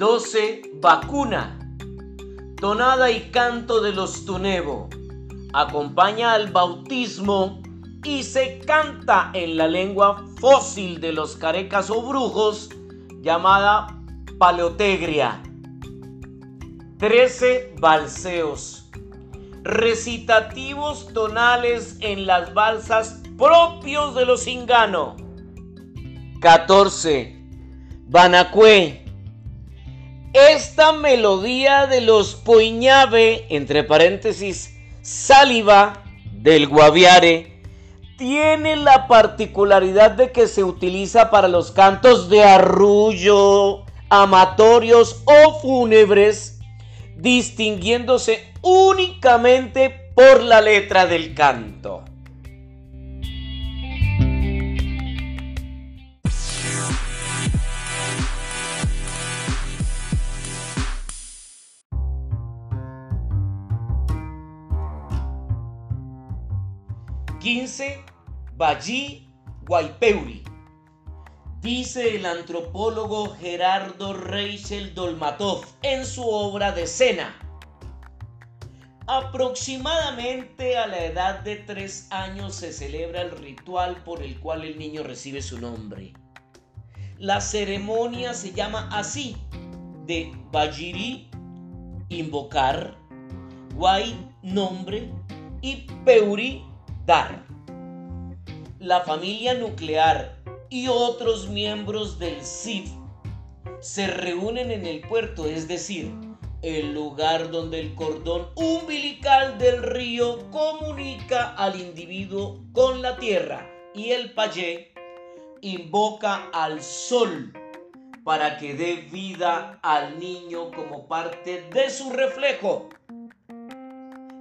12. Vacuna. Tonada y canto de los Tunevo. Acompaña al bautismo y se canta en la lengua fósil de los carecas o brujos llamada paleotegria. 13. Balseos. Recitativos tonales en las balsas propios de los cingano. 14. Banacue. Esta melodía de los Poiñave, entre paréntesis, saliva del Guaviare, tiene la particularidad de que se utiliza para los cantos de arrullo, amatorios o fúnebres, distinguiéndose únicamente por la letra del canto. 15. Ballí Guaypeuri. Dice el antropólogo Gerardo Reichel Dolmatov en su obra de Cena. Aproximadamente a la edad de tres años se celebra el ritual por el cual el niño recibe su nombre. La ceremonia se llama así, de Bajiri, invocar, Guay, nombre, y Peuri, La familia nuclear y otros miembros del CIF se reúnen en el puerto, es decir, el lugar donde el cordón umbilical del río comunica al individuo con la tierra y el payé invoca al sol para que dé vida al niño como parte de su reflejo.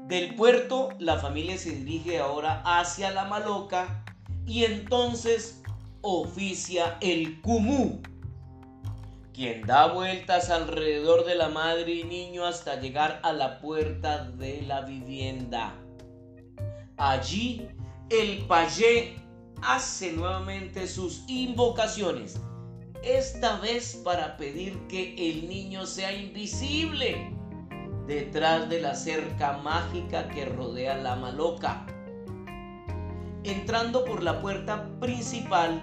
Del puerto, la familia se dirige ahora hacia la Maloca y entonces oficia el Cumú, quien da vueltas alrededor de la madre y niño hasta llegar a la puerta de la vivienda. Allí, el payé hace nuevamente sus invocaciones, esta vez para pedir que el niño sea invisible detrás de la cerca mágica que rodea la maloca. Entrando por la puerta principal,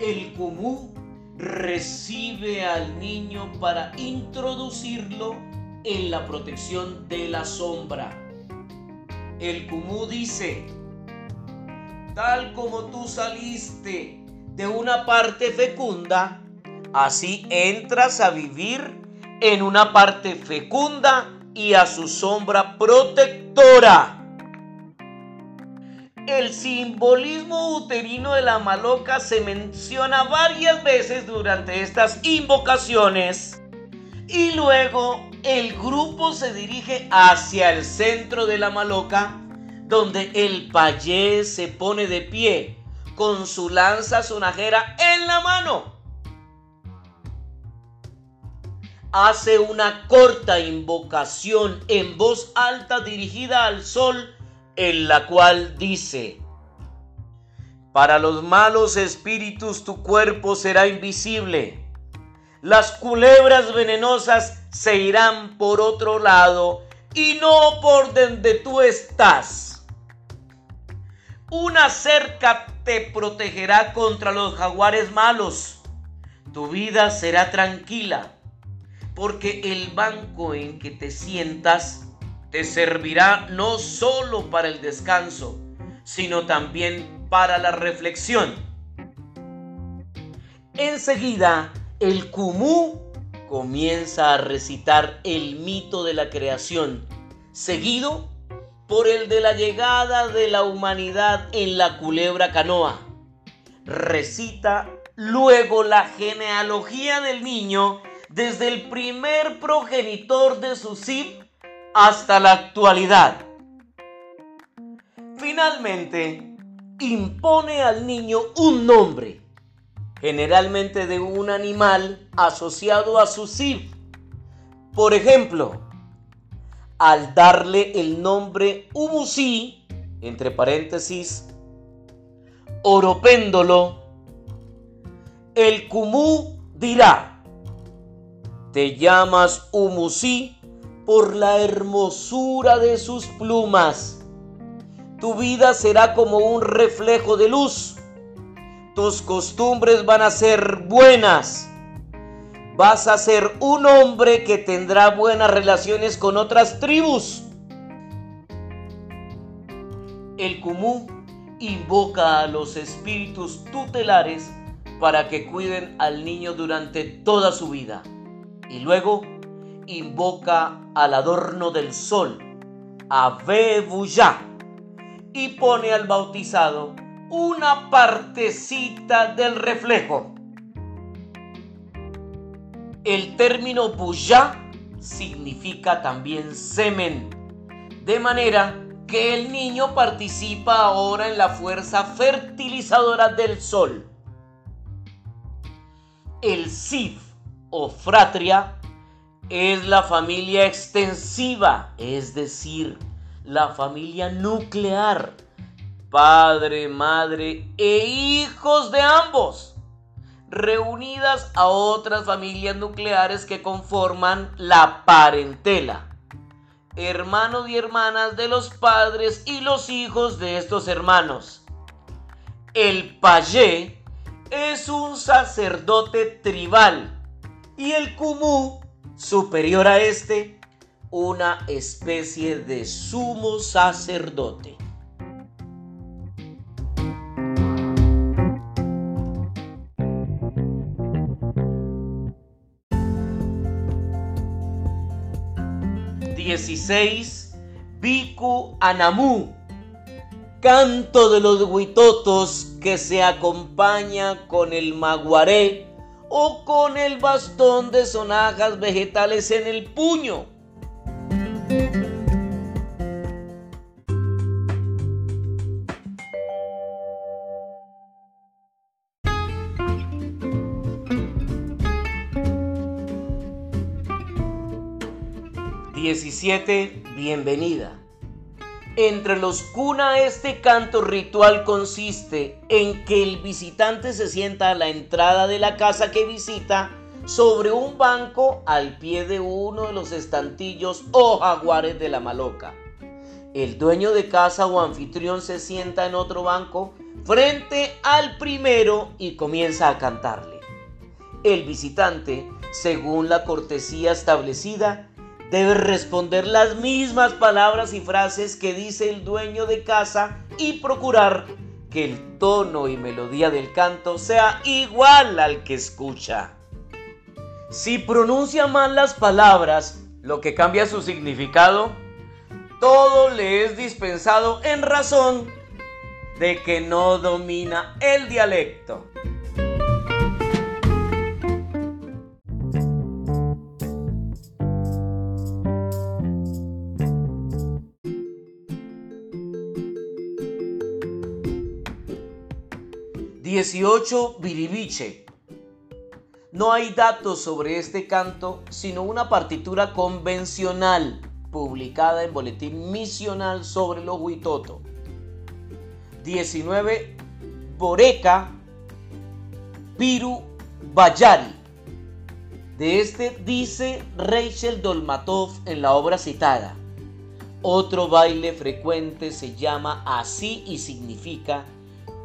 el Kumú recibe al niño para introducirlo en la protección de la sombra. El Kumú dice, tal como tú saliste de una parte fecunda, así entras a vivir en una parte fecunda y a su sombra protectora. El simbolismo uterino de la maloca se menciona varias veces durante estas invocaciones y luego el grupo se dirige hacia el centro de la maloca donde el payé se pone de pie con su lanza sonajera en la mano hace una corta invocación en voz alta dirigida al sol, en la cual dice, para los malos espíritus tu cuerpo será invisible, las culebras venenosas se irán por otro lado y no por donde tú estás. Una cerca te protegerá contra los jaguares malos. Tu vida será tranquila porque el banco en que te sientas te servirá no solo para el descanso, sino también para la reflexión. Enseguida, el Kumú comienza a recitar el mito de la creación, seguido por el de la llegada de la humanidad en la culebra canoa. Recita luego la genealogía del niño desde el primer progenitor de su Cid hasta la actualidad. Finalmente, impone al niño un nombre, generalmente de un animal asociado a su Cid. Por ejemplo, al darle el nombre Ubusi, entre paréntesis, oropéndolo, el Kumú dirá, Te llamas Umusí por la hermosura de sus plumas. Tu vida será como un reflejo de luz. Tus costumbres van a ser buenas. Vas a ser un hombre que tendrá buenas relaciones con otras tribus. El Kumú invoca a los espíritus tutelares para que cuiden al niño durante toda su vida. Y luego invoca al adorno del sol, a Bebuya, y pone al bautizado una partecita del reflejo. El término Buya significa también semen, de manera que el niño participa ahora en la fuerza fertilizadora del sol. El Sif o Fratria es la familia extensiva, es decir, la familia nuclear, padre, madre e hijos de ambos, reunidas a otras familias nucleares que conforman la parentela, hermanos y hermanas de los padres y los hijos de estos hermanos. El payé es un sacerdote tribal y el kumú superior a este, una especie de sumo sacerdote. Dieciséis, Biku Anamu, canto de los huitotos que se acompaña con el maguaré o con el bastón de sonajas vegetales en el puño. Diecisiete, bienvenida. Entre los cuna este canto ritual consiste en que el visitante se sienta a la entrada de la casa que visita sobre un banco al pie de uno de los estantillos o jaguares de la maloca. El dueño de casa o anfitrión se sienta en otro banco frente al primero y comienza a cantarle. El visitante, según la cortesía establecida, debe responder las mismas palabras y frases que dice el dueño de casa y procurar que el tono y melodía del canto sea igual al que escucha. Si pronuncia mal las palabras, lo que cambia su significado, todo le es dispensado en razón de que no domina el dialecto. 18 Biribiche. No hay datos sobre este canto, sino una partitura convencional publicada en Boletín Misional sobre los Huitoto. 19 Boreca Piru Bayari. De este dice Rachel Dolmatov en la obra citada. Otro baile frecuente se llama así y significa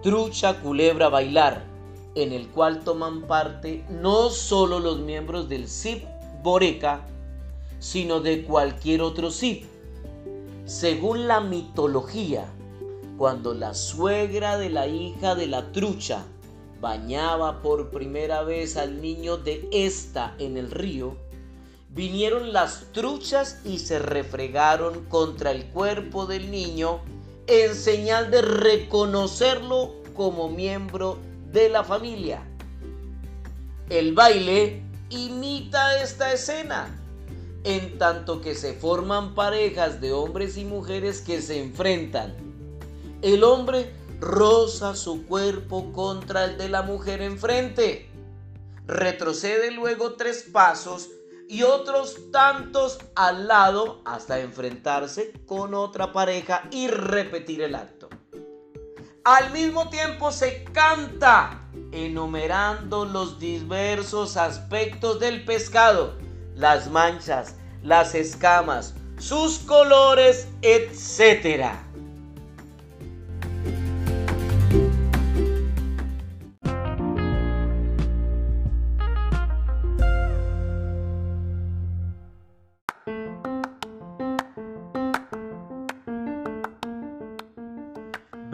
Trucha Culebra Bailar, en el cual toman parte no solo los miembros del SIP Boreca, sino de cualquier otro SIP. Según la mitología, cuando la suegra de la hija de la trucha bañaba por primera vez al niño de esta en el río, vinieron las truchas y se refregaron contra el cuerpo del niño en señal de reconocerlo como miembro de la familia. El baile imita esta escena, en tanto que se forman parejas de hombres y mujeres que se enfrentan. El hombre roza su cuerpo contra el de la mujer enfrente. Retrocede luego tres pasos y otros tantos al lado hasta enfrentarse con otra pareja y repetir el acto. Al mismo tiempo se canta enumerando los diversos aspectos del pescado, las manchas, las escamas, sus colores, etc.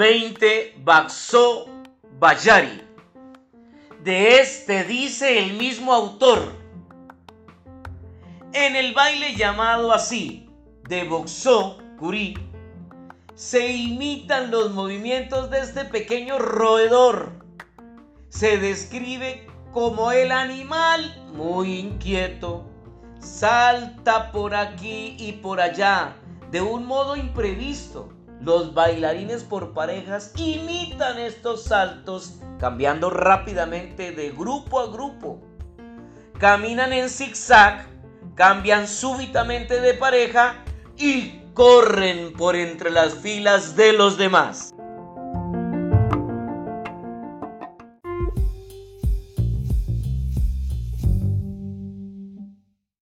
Veinte Baxo Bayari. De este dice el mismo autor. En el baile llamado así, de Boxó, Curí, se imitan los movimientos de este pequeño roedor. Se describe como el animal muy inquieto. Salta por aquí y por allá de un modo imprevisto. Los bailarines por parejas imitan estos saltos cambiando rápidamente de grupo a grupo. Caminan en zigzag, cambian súbitamente de pareja y corren por entre las filas de los demás.